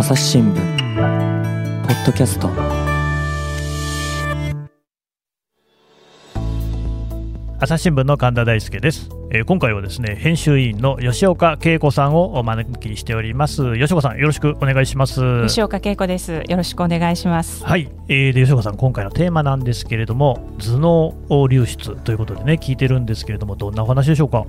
朝日新聞ポッドキャスト。朝日新聞の神田大輔です、えー今回はですね編集委員の吉岡恵子さんをお招きしております。吉岡さんよろしくお願いします。吉岡恵子です。よろしくお願いします。はい、えーで吉岡さん今回のテーマなんですけれども頭脳流出ということでね聞いてるんですけれどもどんなお話でしょうか？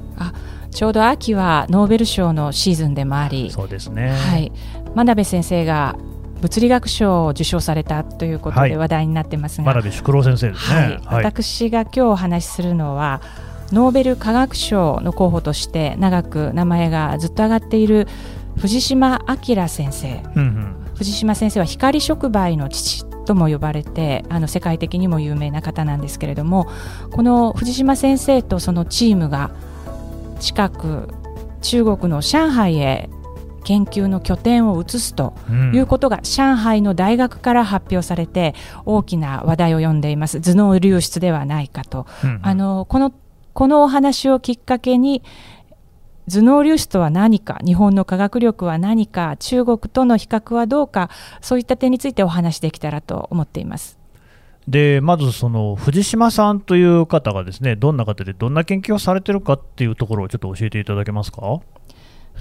ちょうど秋はノーベル賞のシーズンでもあり、そうですね。はい、真鍋先生が物理学賞を受賞されたということはい。で話題になってますが、真鍋淑郎先生ですはい。ね私が今日お話しするのはノーベル化学賞の候補として長く名前がずっと上がっている藤島明先生。うんうん。藤島先生は光触媒の父とも呼ばれてあの世界的にも有名な方なんですけれどもこの藤島先生とそのチームが近く中国の上海へ研究の拠点を移すとうん。いうことが上海の大学から発表されて大きな話題を呼んでいます。頭脳流出ではないかと。うんうん。あのこのこのお話をきっかけに頭脳粒子とは何か日本の科学力は何か中国との比較はどうかそういった点についてお話しできたらと思っています。でまずその藤島さんという方がですねどんな方でどんな研究をされてるかっていうところをちょっと教えていただけますか？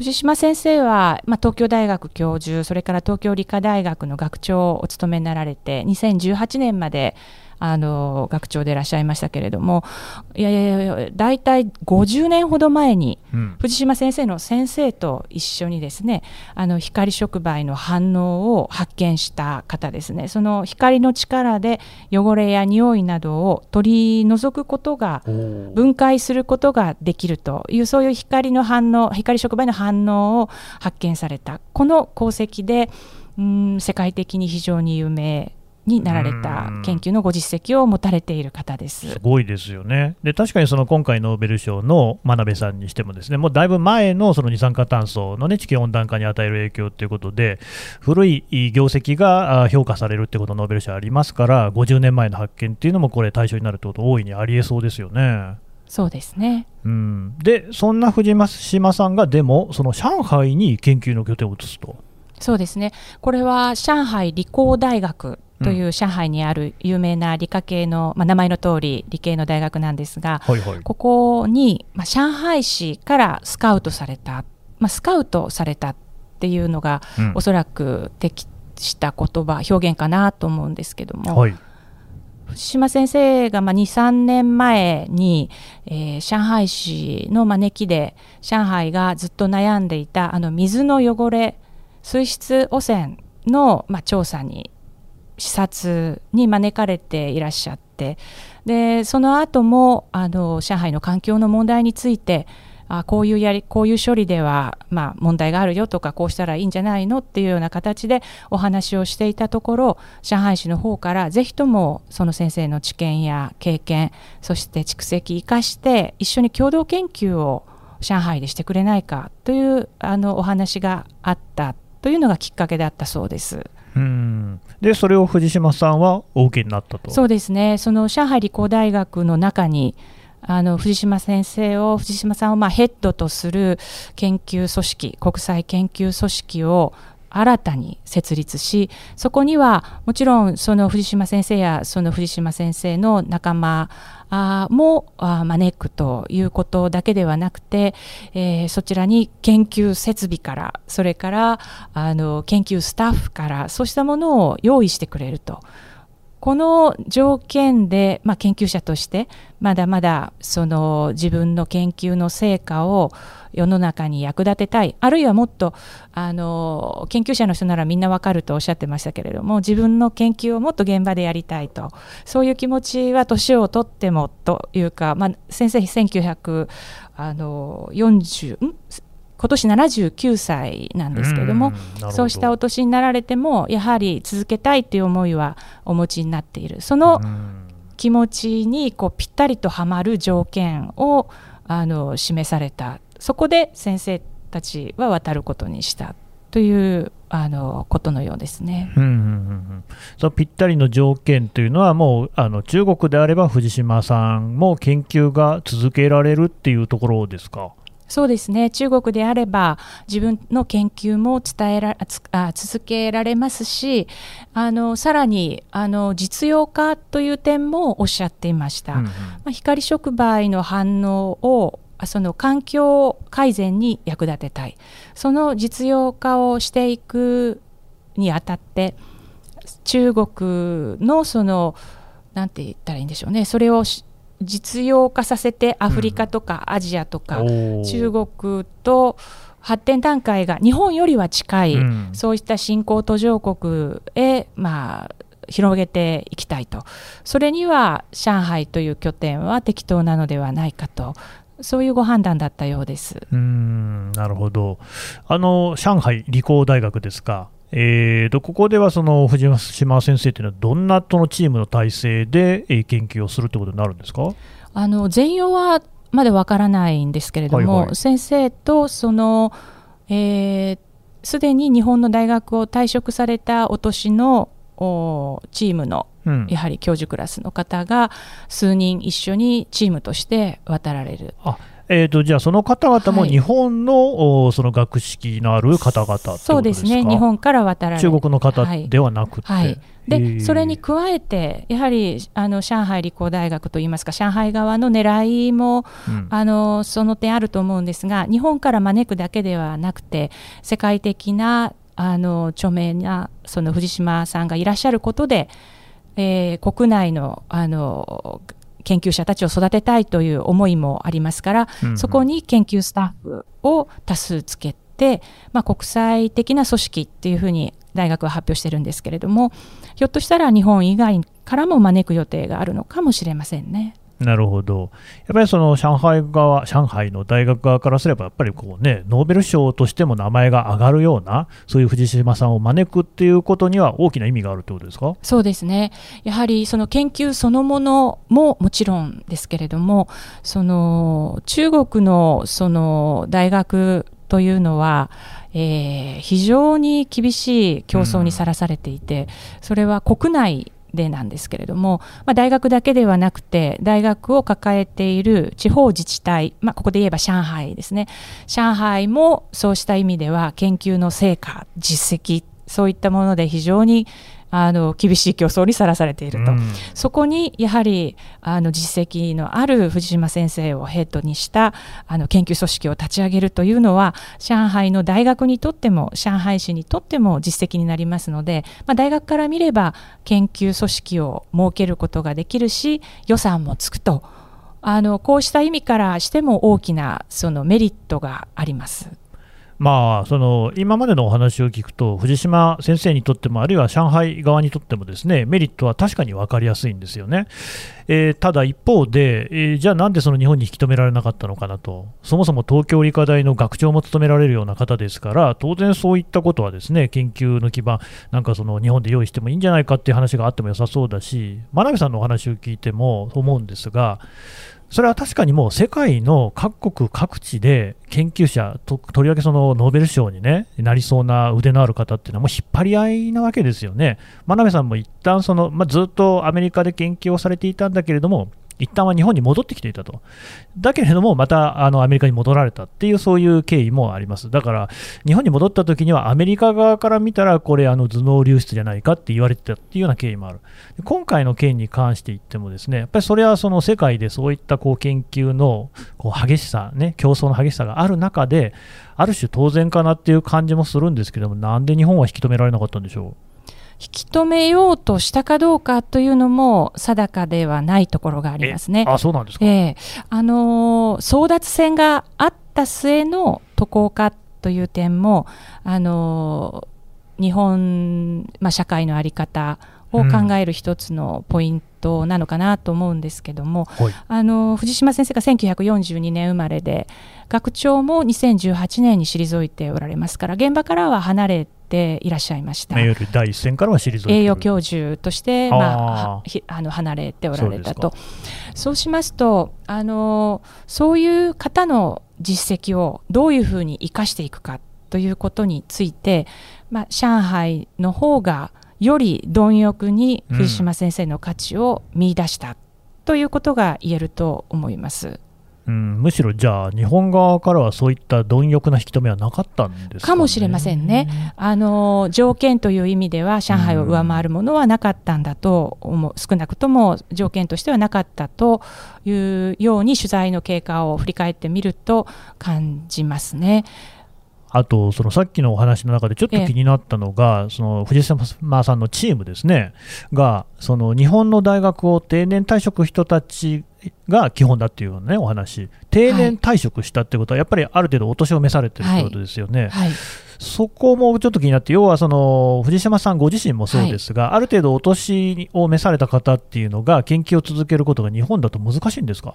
藤島先生は、まあ、東京大学教授それから東京理科大学の学長をお務めになられて2018年まであの学長でいらっしゃいましたけれどもいやいやいや大体50年ほど前にうん。藤島先生の先生と一緒にですねあの光触媒の反応を発見した方ですね。その光の力で汚れや匂いなどを取り除くことが分解することができるというそういう光の反応光触媒の反応を発見されたこの功績でうん世界的に非常に有名になられたうん研究のご実績を持たれている方ですす。ごいですよね。で確かにその今回ノーベル賞の真鍋さんにしてもですねもうだいぶ前のその二酸化炭素の、ね、地球温暖化に与える影響ということで古い業績があ評価されるってことノーベル賞ありますから50年前の発見っていうのもこれ対象になるってこと大いにありえそうですよね。そうですねうん、でそんな藤島さんがでもその上海に研究の拠点を移すと。そうですね。これは上海理工大学という上海にある有名な理科系の、まあ、名前の通り理系の大学なんですが、はいはい。ここに、まあ、上海市からスカウトされた、まあ、スカウトされたっていうのが、うん。おそらく適した言葉表現かなと思うんですけども、はい。藤島先生がまあ23年前に、えー上海市の招きで上海がずっと悩んでいたあの水の汚れ水質汚染の、まあ、調査に視察に招かれていらっしゃってでその後もあの上海の環境の問題についてあこういうやりこういう処理では、まあ、問題があるよとかこうしたらいいんじゃないのっていうような形でお話をしていたところ上海市の方からぜひともその先生の知見や経験そして蓄積生かして一緒に共同研究を上海でしてくれないかというあのお話があったというのがきっかけだったそうです。うんでそれを藤島さんはお受けになったと。そうですねその上海理工大学の中にあの藤島先生を藤島さんをまあヘッドとする研究組織国際研究組織を新たに設立しそこにはもちろんその藤島先生やその藤島先生の仲間あも招くということだけではなくて、えーそちらに研究設備からそれからあの研究スタッフからそうしたものを用意してくれると。この条件で、まあ、研究者としてまだまだその自分の研究の成果を世の中に役立てたい。あるいはもっとあの研究者の人ならみんなわかるとおっしゃってましたけれども自分の研究をもっと現場でやりたいと。そういう気持ちは年を取ってもというか、まあ、先生1940あの40ん？今年79歳なんですけれどもそうしたお年になられてもやはり続けたいという思いはお持ちになっている。そのうん。気持ちにこうぴったりとはまる条件をあの示された。そこで先生たちは渡ることにしたというあのことのようですね。うんうんうんうん。そのぴったりの条件というのは、もうあの中国であれば藤島さんも研究が続けられるっていうところですか？そうですね。中国であれば自分の研究も伝えらあ続けられますしあのさらにあの実用化という点もおっしゃっていました、うんうん、まあ、光触媒の反応をその環境改善に役立てたい。その実用化をしていくにあたって中国のそのなんて言ったらいいんでしょうね。それを実用化させてアフリカとかアジアとか、中国と発展段階が日本よりは近い、うん、そういった新興途上国へ、まあ、広げていきたいと。それには上海という拠点は適当なのではないかと。そういうご判断だったようです。うんなるほど。あの上海理工大学ですか？えーと、ここではその藤島先生というのは、どんなとのチームの体制で研究をするということになるんですか？あの全容はまだわからないんですけれども、はいはい、先生とその、す、えー、で、に日本の大学を退職されたお年のおチームの、うん、やはり教授クラスの方が数人一緒にチームとして渡られる。あえーと、じゃあ、その方々も日本の、はい、その学識のある方々そうですね、日本から渡られ中国の方ではなくて。はい。はい。でそれに加えて、やはりあの上海理工大学といいますか、上海側の狙いも、うん、あのその点あると思うんですが、日本から招くだけではなくて、世界的なあの著名なその藤島さんがいらっしゃることで、えー、国内のあの研究者たちを育てたいという思いもありますから、うんうん、そこに研究スタッフを多数つけて、まあ、国際的な組織っていうふうに大学は発表してるんですけれどもひょっとしたら日本以外からも招く予定があるのかもしれませんね。なるほど、やっぱりその上海側、上海の大学側からすれば、やっぱりこう、ね、ノーベル賞としても名前が上がるような、そういう藤島さんを招くっていうことには、大きな意味があるということですか？そうですね、やはりその研究そのものももちろんですけれども、その中国のその大学というのは、えー、非常に厳しい競争にさらされていて、それは国内でなんですけれども、まあ、大学だけではなくて大学を抱えている地方自治体、まあ、ここで言えば上海ですね。上海もそうした意味では研究の成果実績そういったもので非常にあの厳しい競争にさらされていると、うん、そこにやはりあの実績のある藤島先生をヘッドにしたあの研究組織を立ち上げるというのは上海の大学にとっても上海市にとっても実績になりますので、まあ、大学から見れば研究組織を設けることができるし予算もつくと。あのこうした意味からしても大きなそのメリットがあります。まあ、その今までのお話を聞くと、藤島先生にとっても、あるいは上海側にとっても、ですねメリットは確かに分かりやすいんですよね。えー、ただ一方で、えー、じゃあなんでその日本に引き止められなかったのかなと、そもそも東京理科大の学長も務められるような方ですから、当然そういったことはですね研究の基盤、なんかその日本で用意してもいいんじゃないかっていう話があっても良さそうだし、真鍋さんのお話を聞いても思うんですが、それは確かにもう世界の各国各地で研究者と、とりわけそのノーベル賞に、ね、なりそうな腕のある方っていうのはもう引っ張り合いなわけですよね。真鍋さんも一旦その、まあ、ずっとアメリカで研究をされていたんだけれども、一旦は日本に戻ってきていたと。だけれども、またあのアメリカに戻られたっていう、そういう経緯もあります。だから、日本に戻った時には、アメリカ側から見たら、これ、あの頭脳流出じゃないかって言われてたっていうような経緯もある。今回の件に関して言っても、ですねやっぱりそれはその世界でそういったこう研究のこう激しさ、ね、競争の激しさがある中で、ある種当然かなっていう感じもするんですけども、なんで日本は引き止められなかったんでしょう？引き止めようとしたかどうかというのも定かではないところがありますね。あそうなんですか、えー、あの争奪戦があった末の渡航化という点も、あの日本、まあ、社会の在り方を考える一つのポイントなのかなと思うんですけども、うん、あの藤島先生が1942年生まれで学長も2018年に退いておられますから現場からは離れていらっしゃいました。第一線からは退栄養教授として、まあ、あの離れておられたと。そうしますとあのそういう方の実績をどういうふうに生かしていくかということについて、まあ、上海の方がより貪欲に藤島先生の価値を見出したということが言えると思います。うん、うんむしろじゃあ、日本側からはそういった貪欲な引き止めはなかったんですか、ね、かもしれませんね。あの条件という意味では、上海を上回るものはなかったんだと思う、少なくとも条件としてはなかったというように、取材の経過を振り返ってみると感じますね。あと、そのさっきのお話の中でちょっと気になったのが、その藤島さんのチームですね、が、その日本の大学を定年退職人たちが基本だっていうね、お話、定年退職したってことは、やっぱりある程度お年を召されてるってことですよね。はい。はいそこもちょっと気になって、要はその藤島さんご自身もそうですが、はい、ある程度お年を召された方っていうのが、研究を続けることが日本だと難しいんですか？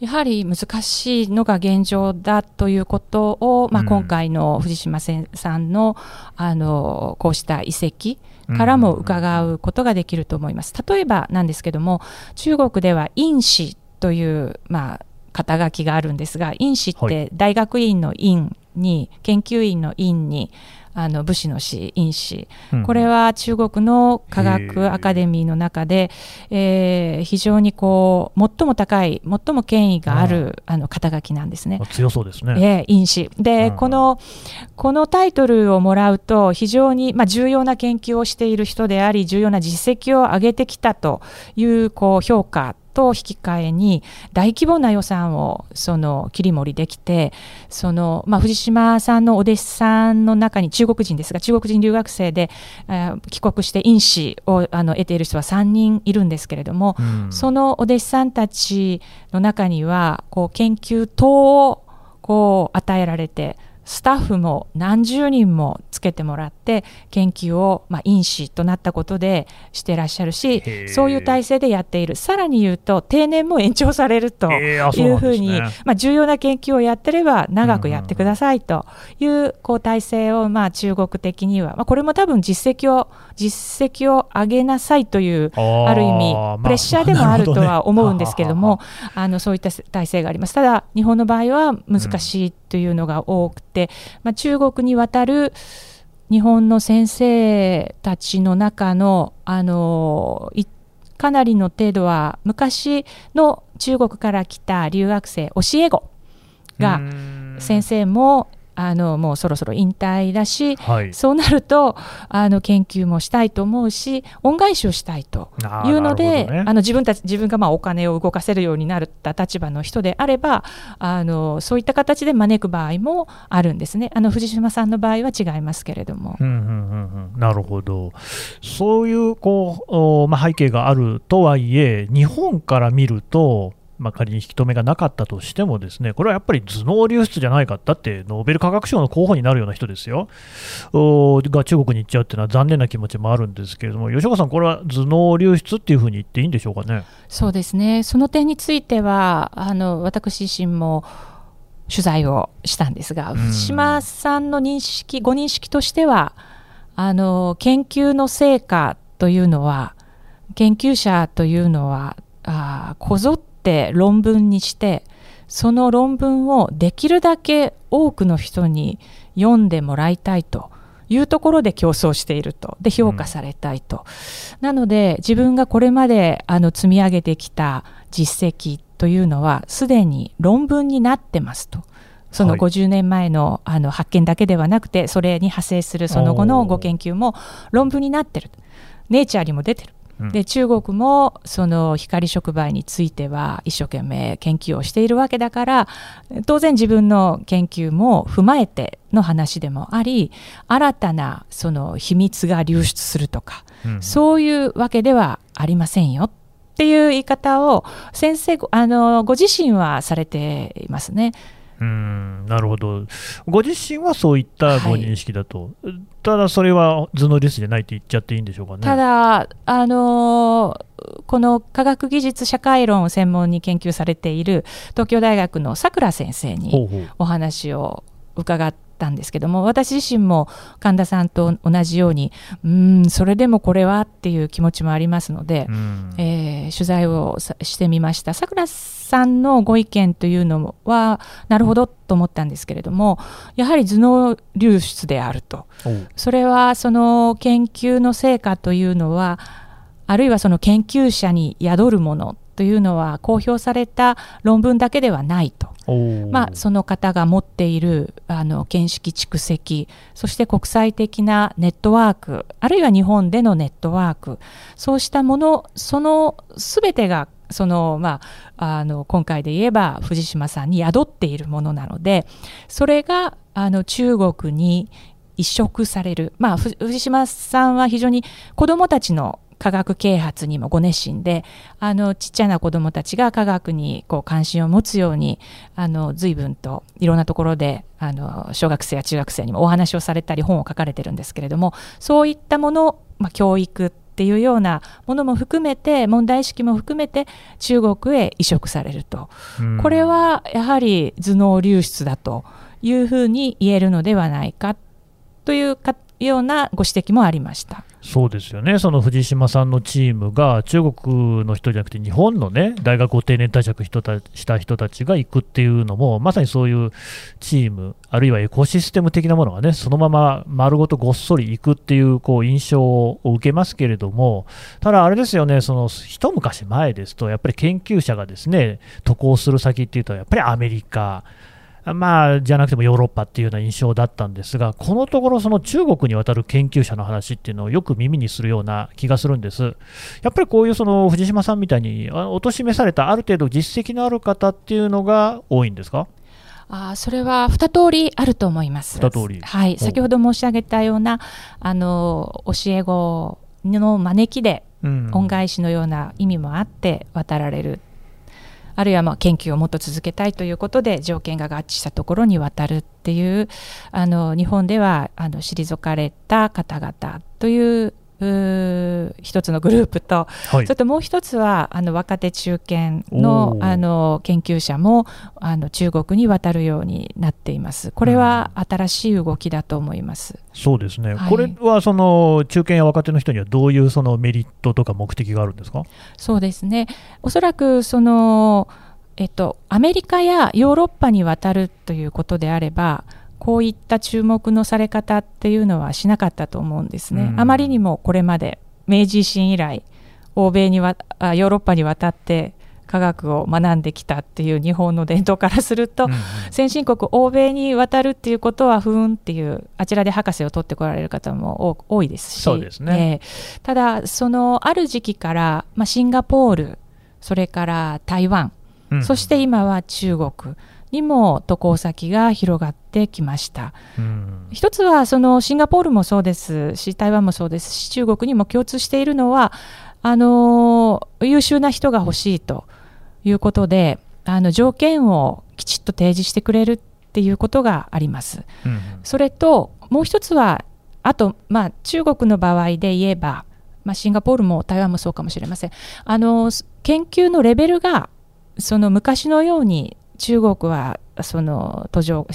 やはり難しいのが現状だということを、まあ、今回の藤島さんのあのこうした遺跡からも伺うことができると思います。例えばなんですけども中国では院士という、まあ、肩書きがあるんですが院士って大学院の院に研究員の院にあの武士の士、院士、これは中国の科学アカデミーの中で、えー、非常にこう最も高い、最も権威があるあの肩書きなんですね。強そうですね。えー、院士。で、このこのタイトルをもらうと非常にまあ重要な研究をしている人であり、重要な実績を上げてきたというこう評価と引き換えに大規模な予算をその切り盛りできてその、まあ、藤島さんのお弟子さんの中に中国人ですが中国人留学生で、えー、帰国して院士をあの得ている人は3人いるんですけれども、うん、そのお弟子さんたちの中にはこう研究等をこう与えられてスタッフも何十人もつけてもらって研究を、まあ、因子となったことでしてらっしゃるしそういう体制でやっている。さらに言うと定年も延長されるというふうに、ね、まあ、重要な研究をやってれば長くやってくださいというこう体制を、まあ、中国的には、まあ、これも多分実績を実績を上げなさいというある意味プレッシャーでもあるとは思うんですけれども、あのそういった体制があります。ただ日本の場合は難しいというのが多くて、て、まあ、中国に渡る日本の先生たちの中のあのかなりの程度は昔の中国から来た留学生教え子が先生もあのもうそろそろ引退だし、はい、そうなるとあの研究もしたいと思うし恩返しをしたいというので、ね、あの自分たち自分がまあお金を動かせるようになった立場の人であればあのそういった形で招く場合もあるんですね。あの藤島さんの場合は違いますけれども。うんうんうんうん、なるほど。そういうこう、まあ、背景があるとはいえ日本から見るとまあ、仮に引き止めがなかったとしても、ですねこれはやっぱり頭脳流出じゃないか、だってノーベル化学賞の候補になるような人ですよ、が中国に行っちゃうっていうのは残念な気持ちもあるんですけれども、吉岡さん、これは頭脳流出っていうふうに言っていいんでしょうかね？そうですね。その点についてはあの私自身も取材をしたんですが、藤島さんの認識、ご認識としては、あの研究の成果というのは、研究者というのは、あこぞって論文にしてその論文をできるだけ多くの人に読んでもらいたいというところで競争していると。で評価されたいと、うん、なので自分がこれまであの積み上げてきた実績というのはすでに論文になってますと。その50年前のあの発見だけではなくてそれに派生するその後のご研究も論文になってるネイチャーにも出てるで中国もその光触媒については一生懸命研究をしているわけだから当然自分の研究も踏まえての話でもあり新たなその秘密が流出するとか、うん、そういうわけではありませんよ。っていう言い方を先生あのご自身はされていますね。うんなるほど、ご自身はそういったご認識だと、はい、ただそれは頭脳リスじゃないと言っちゃっていいんでしょうかね。ただ、あのー、この科学技術社会論を専門に研究されている東京大学のさくら先生にお話を伺ってたんですけども私自身も神田さんと同じようにうんそれでもこれはっていう気持ちもありますので、えー、取材をしてみました。さくらさんのご意見というのはなるほどと思ったんですけれどもやはり頭脳流出であると。それはその研究の成果というのはあるいはその研究者に宿るものというのは公表された論文だけではないと。まあ、その方が持っているあの見識蓄積そして国際的なネットワークあるいは日本でのネットワークそうしたものその全てがその、まあ、あの今回で言えば藤島さんに宿っているものなのでそれがあの中国に移植される、まあ、藤島さんは非常に子どもたちの科学啓発にもご熱心であのちっちゃな子どもたちが科学にこう関心を持つようにあの随分といろんなところであの小学生や中学生にもお話をされたり本を書かれてるんですけれどもそういったもの、まあ、教育っていうようなものも含めて問題意識も含めて中国へ移植されると、これはやはり頭脳流出だというふうに言えるのではないかというかようなご指摘もありましたそうですよね、その藤島さんのチームが中国の人じゃなくて、日本の、ね、大学を定年退職した人たちが行くっていうのも、まさにそういうチーム、あるいはエコシステム的なものがね、そのまま丸ごとごっそり行くっていうこう印象を受けますけれども、ただ、あれですよね、その一昔前ですと、やっぱり研究者がですね渡航する先っていうと、やっぱりアメリカ。まあ、じゃなくてもヨーロッパっていうような印象だったんですが、このところ、その中国に渡る研究者の話っていうのをよく耳にするような気がするんです。やっぱりこういうその藤島さんみたいに、おとしめされたある程度実績のある方っていうのが多いんですか？あそれは二通りあると思います。二通り。はい、先ほど申し上げたようなあの教え子の招きで、恩返しのような意味もあって渡られるあるいはまあ研究をもっと続けたいということで条件が合致したところに渡るっていうあの日本ではあの退かれた方々という一つのグループと、はい、それともう一つはあの若手中堅のあの研究者もあの中国に渡るようになっています。これは新しい動きだと思います。うん、そうですね。はい、これはその中堅や若手の人にはどういうそのメリットとか目的があるんですか？そうですね。おそらくそのえっとアメリカやヨーロッパに渡るということであれば。こういった注目のされ方っていうのはしなかったと思うんですね。あまりにもこれまで明治維新以来欧米にわあヨーロッパに渡って科学を学んできたっていう日本の伝統からすると、うんうん、先進国欧米に渡るっていうことは不運っていうあちらで博士を取ってこられる方も多いですしそうですね、えー、ただそのある時期から、まあ、シンガポールそれから台湾、うん、そして今は中国にも渡航先が広がってきました。一つはそのシンガポールもそうですし台湾もそうですし中国にも共通しているのはあの優秀な人が欲しいということであの条件をきちっと提示してくれるっていうことがあります。うん、それともう一つはあと、まあ、中国の場合で言えば、まあ、シンガポールも台湾もそうかもしれませんあの研究のレベルがその昔のように中国はその途上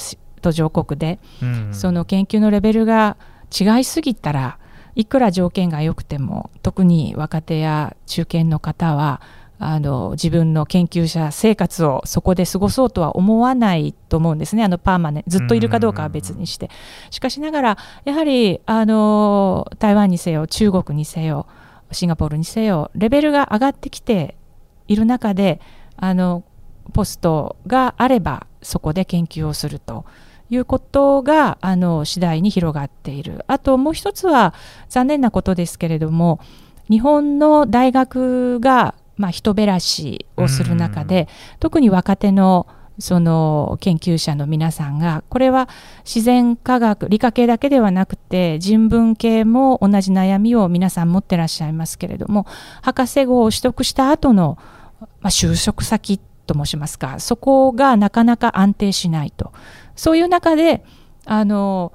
途上国で、うん、その研究のレベルが違いすぎたらいくら条件が良くても特に若手や中堅の方はあの自分の研究者生活をそこで過ごそうとは思わないと思うんですね、あのパーマネずっといるかどうかは別にして。しかしながら、やはりあの台湾にせよ、中国にせよ、シンガポールにせよ、レベルが上がってきている中で、あのポストがあればそこで研究をするということがあの次第に広がっている。あともう一つは残念なことですけれども日本の大学が、まあ、人減らしをする中で特に若手のその研究者の皆さんがこれは自然科学理科系だけではなくて人文系も同じ悩みを皆さん持ってらっしゃいますけれども博士号を取得した後の、まあ、就職先と申しますかそこがなかなか安定しないとそういう中であの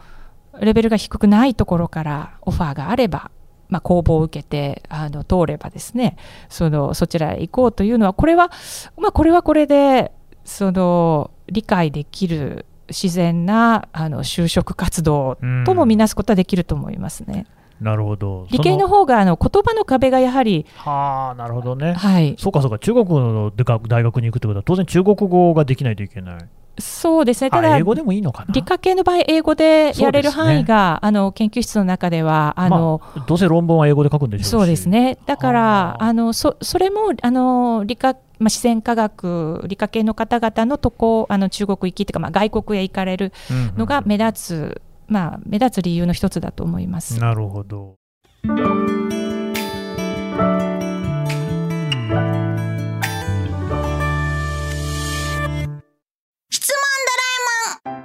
レベルが低くないところからオファーがあれば、まあ、公募を受けてあの通ればですねそのそちらへ行こうというのはこれは、まあ、これはこれでその理解できる自然なあの就職活動とも見なすことはできると思いますね。なるほど。理系の方があの言葉の壁がやはりはあなるほどね、はい、そうかそうか。中国の大学に行くってことは当然中国語ができないといけないそうですね。ただ英語でもいいのかな？理科系の場合英語でやれる範囲が、ね、あの研究室の中ではあの、まあ、どうせ論文は英語で書くんでしょうそうですね。だからあのそそれもあの理科まあ、自然科学、理科系の方々のとこあの中国行きというか、まあ、外国へ行かれるのが目立つ、うんうん、まあ、目立つ理由の一つだと思います。なるほど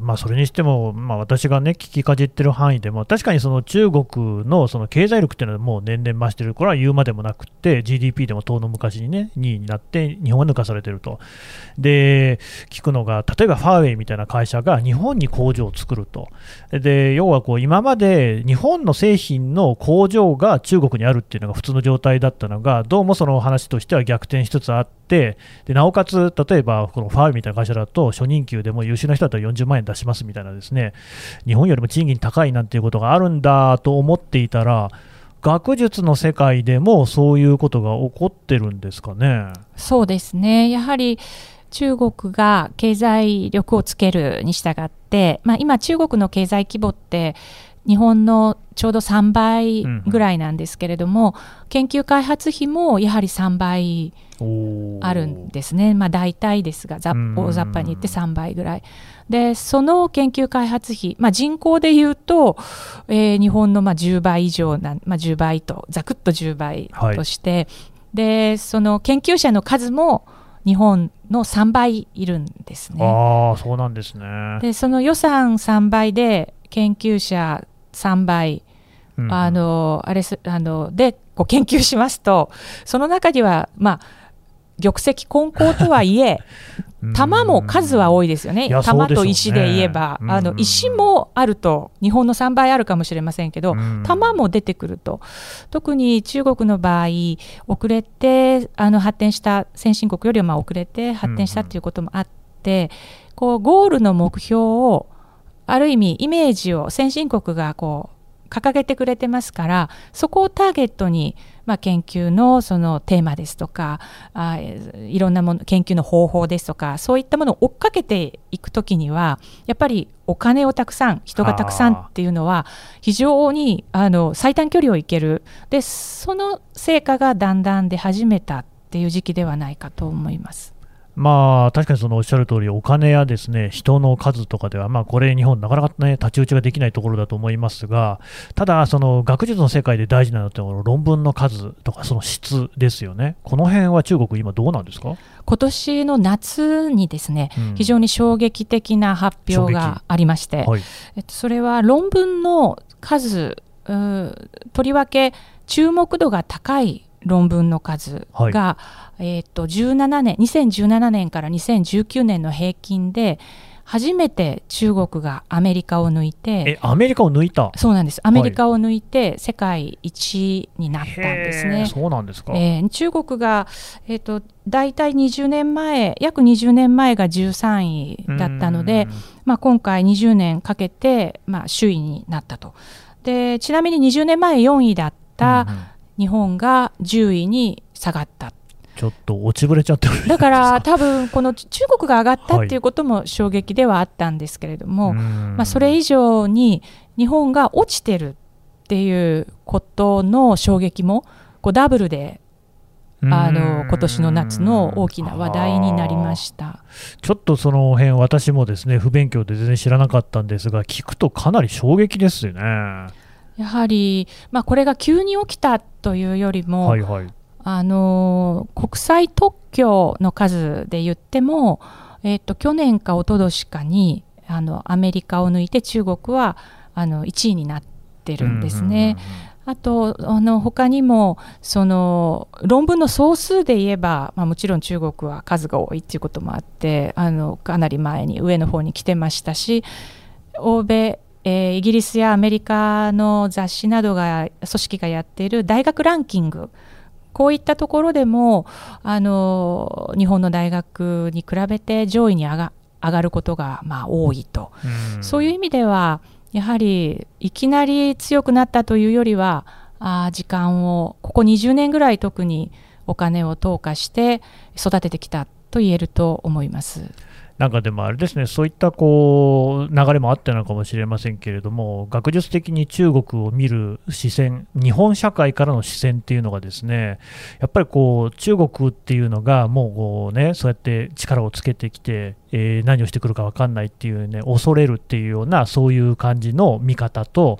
まあ、それにしても、まあ、私がね、聞きかじってる範囲でも、確かにその中国のその経済力っていうのはもう年々増してる、これは言うまでもなくて、GDP でも遠の昔にね、2位になって、日本は抜かされてると。で、聞くのが、例えばファーウェイみたいな会社が日本に工場を作ると。で、要はこう、今まで日本の製品の工場が中国にあるっていうのが普通の状態だったのが、どうもその話としては逆転しつつあって、でなおかつ、例えばこのファーウェイみたいな会社だと、初任給でも優秀な人だったら40万円出しますみたいなですね、日本よりも賃金高いなんていうことがあるんだと思っていたら、学術の世界でもそういうことが起こってるんですかね？そうですねやはり中国が経済力をつけるに従って、まあ、今、中国の経済規模って日本のちょうど3倍ぐらいなんですけれども、うん、研究開発費もやはり3倍あるんですね、まあ、大体ですが、大雑把に言って3倍ぐらい。でその研究開発費、まあ、人口でいうと、えー、日本のまあ10倍以上な、まあ、10倍とざくっと10倍として、はい、でその研究者の数も日本の3倍いるんですね。あそうなんですね。でその予算3倍で研究者3倍、うん、あのあれあのでこう研究しますとその中にはまあ玉石混交とはいえ 玉も数は多いですよね、玉と石で言えば、あの石もあると、日本の3倍あるかもしれませんけど、玉も出てくると、特に中国の場合、遅れてあの発展した、先進国よりはまあ遅れて発展したということもあって、こうゴールの目標を、ある意味、イメージを先進国がこう掲げてくれてますから、そこをターゲットにまあ、研究のそのテーマですとかあいろんなもの研究の方法ですとかそういったものを追っかけていくときにはやっぱりお金をたくさん人がたくさんっていうのは非常にあの最短距離をいけるでその成果がだんだん出始めたっていう時期ではないかと思います。まあ、確かにそのおっしゃる通り、お金やですね人の数とかでは、まあ、これ、日本、なかなか、ね、太刀打ちができないところだと思いますが、ただ、その学術の世界で大事なのって論文の数とか、その質ですよね、この辺は中国、今、どうなんですか？今年の夏にですね、うん、非常に衝撃的な発表がありまして、はい、えっと、それは論文の数、とりわけ注目度が高い論文の数が、はい、えー、と17年2017年から2019年の平均で初めて中国がアメリカを抜いてえアメリカを抜いた？そうなんです。アメリカを抜いて世界一になったんですね、そうなんですか、えー、中国が、えーと、大体20年前約20年前が13位だったので、まあ、今回20年かけて、まあ、首位になったと。でちなみに20年前4位だった、うんうん日本が10位に下がった。ちょっと落ちぶれちゃってる。だから 多分この中国が上がったっていうことも衝撃ではあったんですけれども、はい、まあ、それ以上に日本が落ちてるっていうことの衝撃もこうダブルであの今年の夏の大きな話題になりました。ちょっとその辺私もですね不勉強で全然知らなかったんですが聞くとかなり衝撃ですよね。やはり、まあ、これが急に起きたというよりも、はいはい、あの国際特許の数で言っても、えーと、去年か一昨年かにあのアメリカを抜いて中国はあの1位になってるんですね。あとあの他にもその論文の総数で言えば、まあ、もちろん中国は数が多いっていうこともあってあのかなり前に上の方に来てましたし欧米えー、イギリスやアメリカの雑誌などが組織がやっている大学ランキング。こういったところでもあの日本の大学に比べて上位に上が上がることがまあ多いと、うん。そういう意味ではやはりいきなり強くなったというよりはあー時間をここ20年ぐらい特にお金を投下して育ててきたと言えると思います。なんかでもあれですね、そういったこう流れもあったのかもしれませんけれども、学術的に中国を見る視線、日本社会からの視線っていうのが、ですねやっぱりこう中国っていうのが、もうこう、ね、そうやって力をつけてきて、えー何をしてくるか分かんないっていうね、恐れるっていうような、そういう感じの見方と、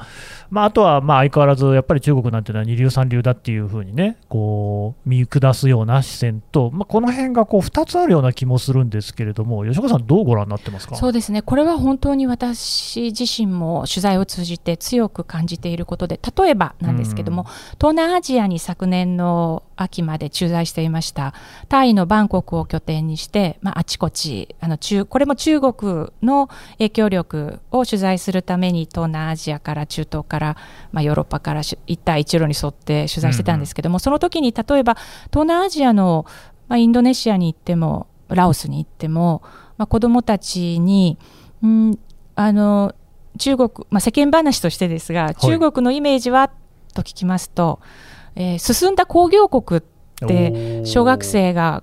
まあ、あとはまあ相変わらず、やっぱり中国なんていうのは二流三流だっていうふうにね、こう見下すような視線と、まあ、この辺がこう2つあるような気もするんですけれども、吉岡さん、どうご覧になってますか？そうですねこれは本当に私自身も取材を通じて強く感じていることで例えばなんですけども、東南アジアに昨年の秋まで駐在していましたタイのバンコクを拠点にして、まあ、あちこちあの中これも中国の影響力を取材するために東南アジアから中東から、まあ、ヨーロッパからし一帯一路に沿って取材してたんですけども、その時に例えば東南アジアの、まあ、インドネシアに行ってもラオスに行っても、まあ、子どもたちに、うん、あの中国、まあ、世間話としてですが、中国のイメージは？と聞きますと、えー進んだ工業国って小学生が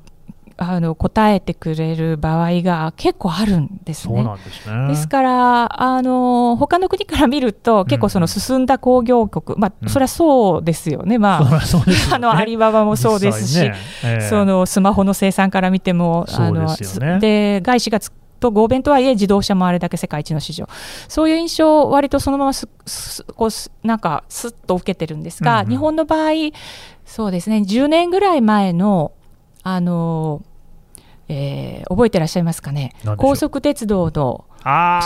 あの答えてくれる場合が結構あるんですそうね。なんですね。ですから、あの他の国から見ると、結構その進んだ工業国、まうん。あ、それはそうですよね、まあ、ね。あのアリババもそうですし、ね。ええ。そのスマホの生産から見ても、そうですよね。外資がつと合弁とはいえ、自動車もあれだけ世界一の市場、そういう印象を割とそのまますすこうすなんかすっと受けてるんですが、うんうん。日本の場合、そうですね、10年ぐらい前の、あのえー覚えてらっしゃいますかね？高速鉄道の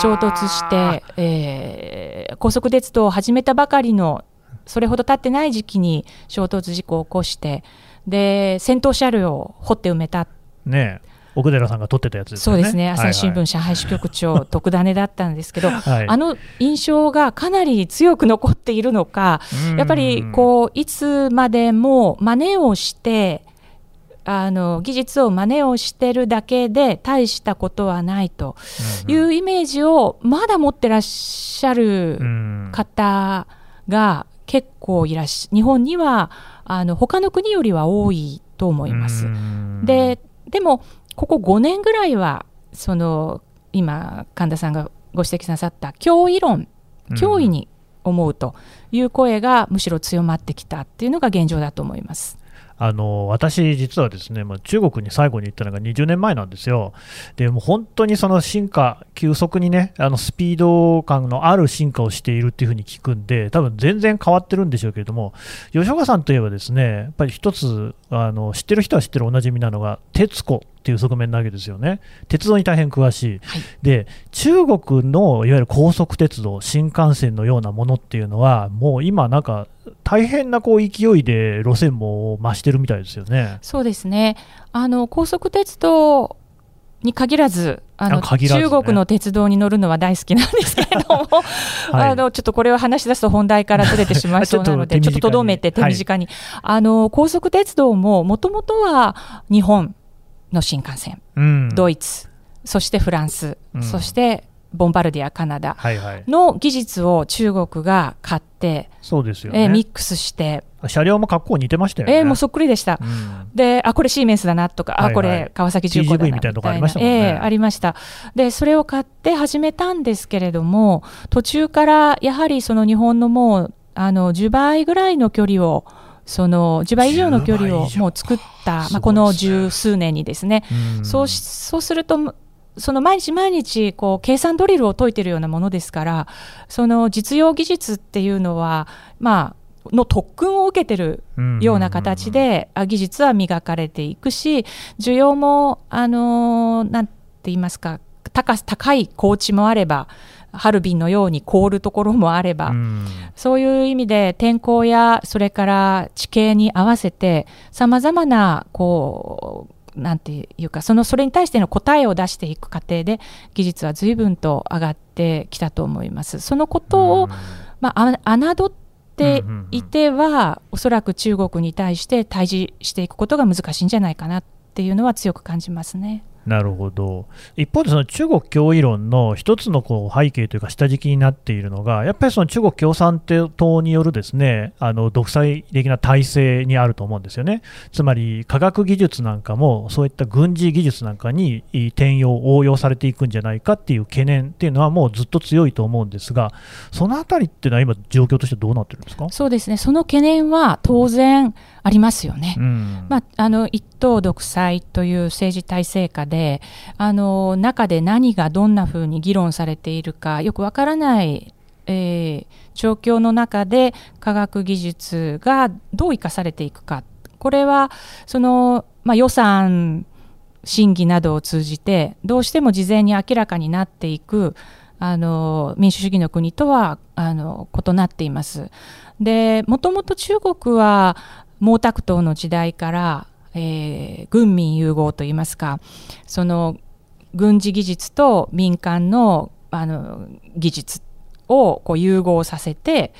衝突して、えー高速鉄道を始めたばかりのそれほど経ってない時期に衝突事故を起こしてで先頭車両を掘って埋めた。ねえ。奥寺さんが撮ってたやつですよね。そうですね。朝日新聞はい上海支局長特ダネだったんですけど、はい。あの印象がかなり強く残っているのかうん。やっぱりこういつまでも真似をしてあの技術を真似をしてるだけで大したことはないというイメージをまだ持ってらっしゃるうん方が結構いらっし日本にはあの他の国よりは多いと思いますう。んででもここ5年ぐらいはその今神田さんがご指摘なさった脅威論脅威に思うという声がむしろ強まってきたっていうのが現状だと思います。あの私、実はですね、まあ、中国に最後に行ったのが20年前なんですよ。でも本当にその進化、急速にね、あのスピード感のある進化をしているっていうふうに聞くんで、多分全然変わってるんでしょうけれども、吉岡さんといえばですね、やっぱり一つあの、知ってる人は知ってるおなじみなのが、徹子っていう側面なわけですよね。鉄道に大変詳しい。はい。で、中国のいわゆる高速鉄道、新幹線のようなものっていうのは、もう今、なんか大変なこう勢いで路線も増してるみたいですよね。そうですね。あの高速鉄道に限らずあのね。中国の鉄道に乗るのは大好きなんですけれども、はい。あのちょっとこれを話し出すと本題からずれてしまいそうなので ちょっとととどめて手短に、あの高速鉄道ももともとは日本の新幹線。うん、ドイツ。そしてフランス、うん。そしてボンバルディアカナダ。の技術を中国が買って、そうですよね。えーミックスして、車両も格好似てましたよね。えーもうそっくりでした。うん。で、あ、これシーメンスだなとか、はいはい。あ、これ川崎重工だなみたいなとこありましたもんね。ええありました。で、それを買って始めたんですけれども、途中からやはりその日本のもう、あの、10倍ぐらいの距離を、その10倍以上の距離10倍以上。をもう作った、まあ、この十数年にですね、うん。そうしそうすると、その毎日毎日こう計算ドリルを解いているようなものですから、その実用技術っていうのは、まあ、の特訓を受けてるような形で、あ技術は磨かれていくし、需要も、あのーなんて言いますか、高高い高地もあれば、ハルビンのように凍るところもあれば、うんそういう意味で天候やそれから地形に合わせてさまざまなこうなんていうかそのそれに対しての答えを出していく過程で技術は随分と上がってきたと思います。そのことを、まあ、あ侮っっていては、おそらく中国に対して対峙していくことが難しいんじゃないかなっていうのは強く感じますね。なるほど。一方でその中国脅威論の一つのこう背景というか下敷きになっているのがやっぱりその中国共産党によるですねあの独裁的な体制にあると思うんですよね。つまり科学技術なんかもそういった軍事技術なんかに転用応用されていくんじゃないかっていう懸念っていうのはもうずっと強いと思うんですがそのあたりっていうのは今状況としてどうなってるんですか？そうですね。その懸念は当然ありますよね。うん、まあ、あの一党独裁という政治体制下であの中で何がどんなふうに議論されているかよくわからない、えー、状況の中で科学技術がどう生かされていくかこれはその、まあ、予算審議などを通じてどうしても事前に明らかになっていくあの民主主義の国とはあの異なっています。でもともと中国は毛沢東の時代から、えー、軍民融合といいますかその軍事技術と民間のあの技術をこう融合させて、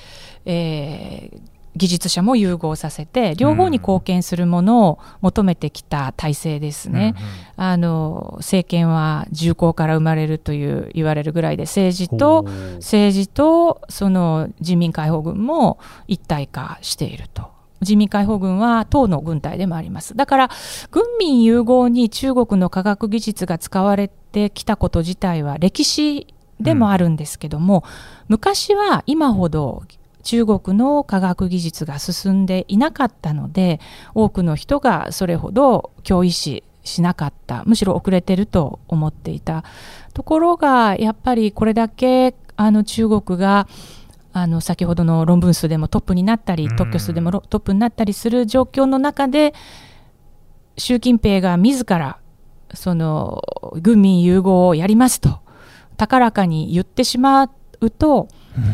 えー、技術者も融合させて両方に貢献するものを求めてきた体制ですね、うんうん、あの政権は重厚から生まれるという言われるぐらいで政治と政治とその人民解放軍も一体化していると人民解放軍は党の軍隊でもあります。だから、軍民融合に中国の科学技術が使われてきたこと自体は歴史でもあるんですけども、うん、昔は今ほど中国の科学技術が進んでいなかったので多くの人がそれほど脅威視しなかったむしろ遅れてると思っていたところがやっぱりこれだけあの中国があの先ほどの論文数でもトップになったり特許数でもトップになったりする状況の中で習近平が自らその軍民融合をやりますと高らかに言ってしまうと、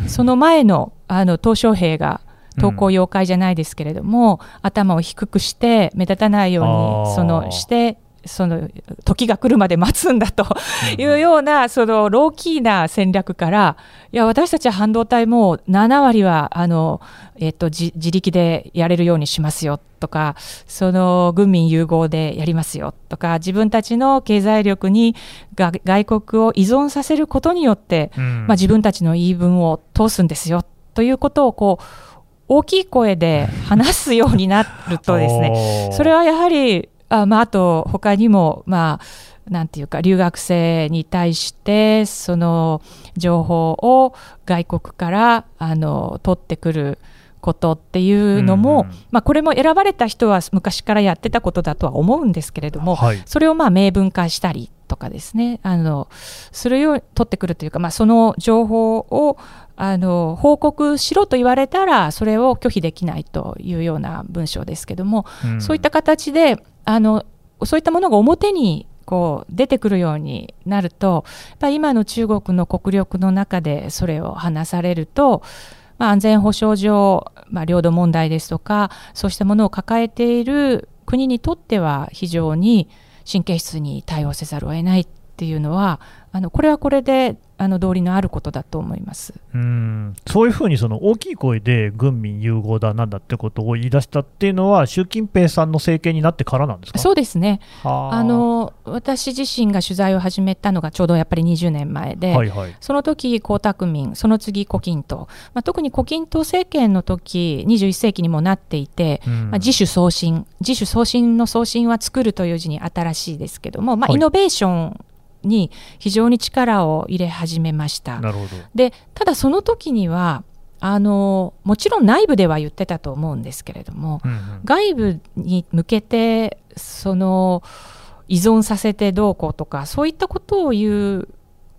その前のあの鄧小平が投稿妖怪じゃないですけれども、うん、頭を低くして目立たないようにそのしてその時が来るまで待つんだというような、そのローキーな戦略から、いや、私たちは半導体も7割は、あの、えっと、自力でやれるようにしますよとか、その軍民融合でやりますよとか、自分たちの経済力に外国を依存させることによって、うん、まあ、自分たちの言い分を通すんですよということをこう、大きい声で話すようになるとですね、それはやはりあ,、まあ、あと他にも、まあ、なんていうか留学生に対してその情報を外国からあの取ってくることっていうのも、うんうん、まあ、これも選ばれた人は昔からやってたことだとは思うんですけれども、はい、それをまあ明文化したりとかですね。あのするように取ってくるというか、まあ、その情報をあの報告しろと言われたらそれを拒否できないというような文章ですけども、うん、そういった形であのそういったものが表にこう出てくるようになるとやっぱり今の中国の国力の中でそれを話されると、まあ、安全保障上、まあ、領土問題ですとかそうしたものを抱えている国にとっては非常に神経質に対応せざるを得ないっていうのはあのこれはこれであの道理のあることだと思います。うん。そういうふうにその大きい声で軍民融合だなんだってことを言い出したっていうのは、習近平さんの政権になってからなんですか？そうですね。あ。の、私自身が取材を始めたのがちょうどやっぱり20年前で、はいはい、その時江沢民、その次、胡錦涛、まあ、特に胡錦涛政権の時21世紀にもなっていて、うん、まあ、自主創新、自主創新の創新は作るという字に新しいですけども、まあ、イノベーションに非常に力を入れ始めました。でただその時にはあのもちろん内部では言ってたと思うんですけれども、うんうん、外部に向けてその依存させてどうこうとかそういったことを言う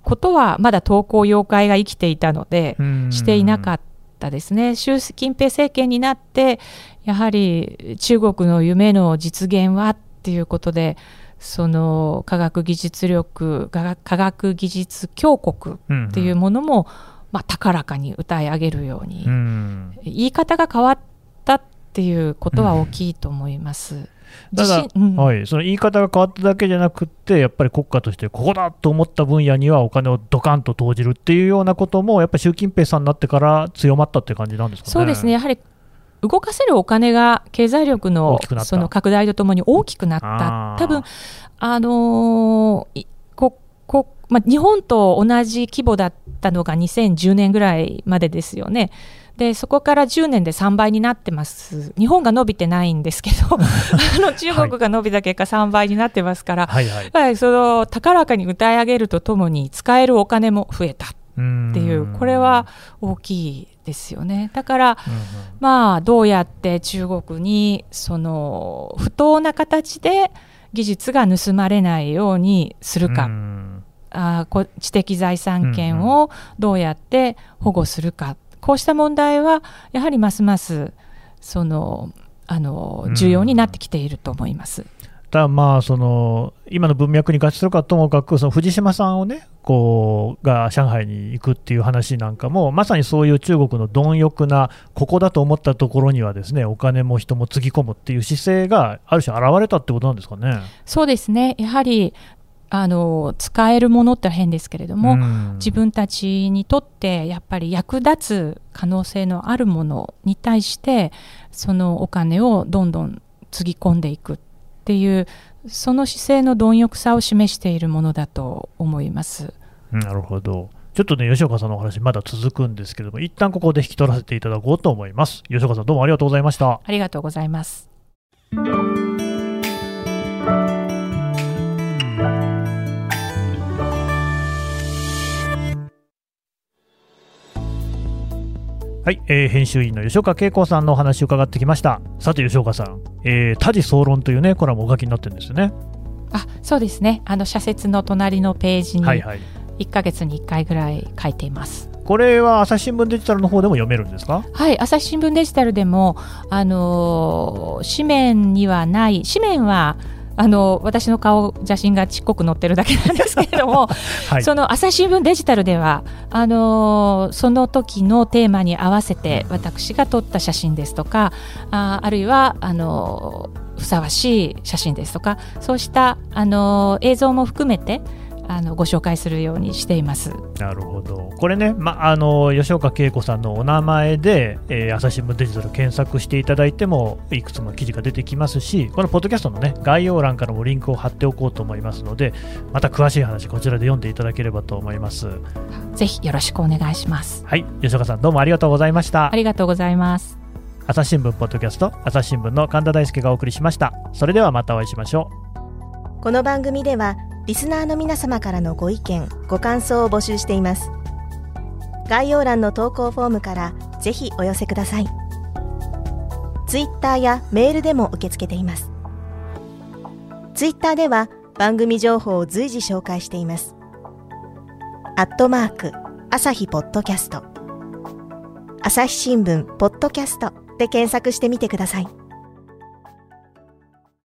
ことはまだ投稿妖怪が生きていたのでしていなかったですね。習近平政権になってやはり中国の夢の実現はっていうことでその科学技術力科学技術強国っていうものも、うんうん、まあ、高らかに歌い上げるように、うん、言い方が変わったっていうことは大きいと思います。ただ、自信うん。はい、その言い方が変わっただけじゃなくって、やっぱり国家としてここだと思った分野にはお金をドカンと投じるっていうようなことも、やっぱり習近平さんになってから強まったって感じなんですかね。そうですね、やはり動かせるお金が経済力大のその拡大とともに大きくなった、多分あのここまあ、日本と同じ規模だったのが2010年ぐらいまでですよね。でそこから10年で3倍になってます、日本が伸びてないんですけど、あの中国が伸びた結果、3倍になってますから、はいその高らかに歌い上げるとともに、使えるお金も増えたっっていう、これは大きいですよね。だから、うんうん。まあ、どうやって中国にその不当な形で技術が盗まれないようにするか、うん。あーこ知的財産権をどうやって保護するか、こうした問題はやはりますますそのあの重要になってきていると思います。ただまあその今の文脈に合致するかともかくその藤島さんをねこうが上海に行くっていう話なんかもまさにそういう中国の貪欲なここだと思ったところにはですねお金も人もつぎ込むっていう姿勢がある種現れたってことなんですかね。そうですねやはりあの使えるものって変ですけれども、うん自分たちにとってやっぱり役立つ可能性のあるものに対してそのお金をどんどんつぎ込んでいくっていうその姿勢の貪欲さを示しているものだと思います。なるほど。ちょっとね、吉岡さんのお話、まだ続くんですけども、一旦ここで引き取らせていただこうと思います。吉岡さん、どうもありがとうございました。ありがとうございます。はい、えー編集員の吉岡恵子さんのお話を伺ってきました。さて、吉岡さん、えー、多事総論というね、コラムをお書きになってるんですよね。あそうですねあの社説の隣のページにはいはい。1ヶ月に1回ぐらい書いています。これは朝日新聞デジタルの方でも読めるんですか？はい、朝日新聞デジタルでも、あのー紙面にはない、紙面はあの私の顔写真がちっこく載ってるだけなんですけれども、はい。その朝日新聞デジタルではあのーその時のテーマに合わせて私が撮った写真ですとかああるいはあのーふさわしい写真ですとかそうしたあのー映像も含めてあのご紹介するようにしています。なるほど。これね、ま、あの吉岡恵子さんのお名前で、えー朝日新聞デジタル検索していただいても、いくつも記事が出てきますし、このポッドキャストのね、概要欄からもリンクを貼っておこうと思いますので、また詳しい話、こちらで読んでいただければと思います。ぜひよろしくお願いします。はい、吉岡さん、どうもありがとうございましたあ。りがとうございます。朝日新聞ポッドキャスト、朝日新聞の神田大輔がお送りしました。それではまたお会いしましょう。この番組ではリスナーの皆様からのご意見ご感想を募集しています。概要欄の投稿フォームからぜひお寄せください。ツイッターやメールでも受け付けています。ツイッターでは番組情報を随時紹介しています。アットマーク朝日ポッドキャスト。朝日新聞ポッドキャストで検索してみてください。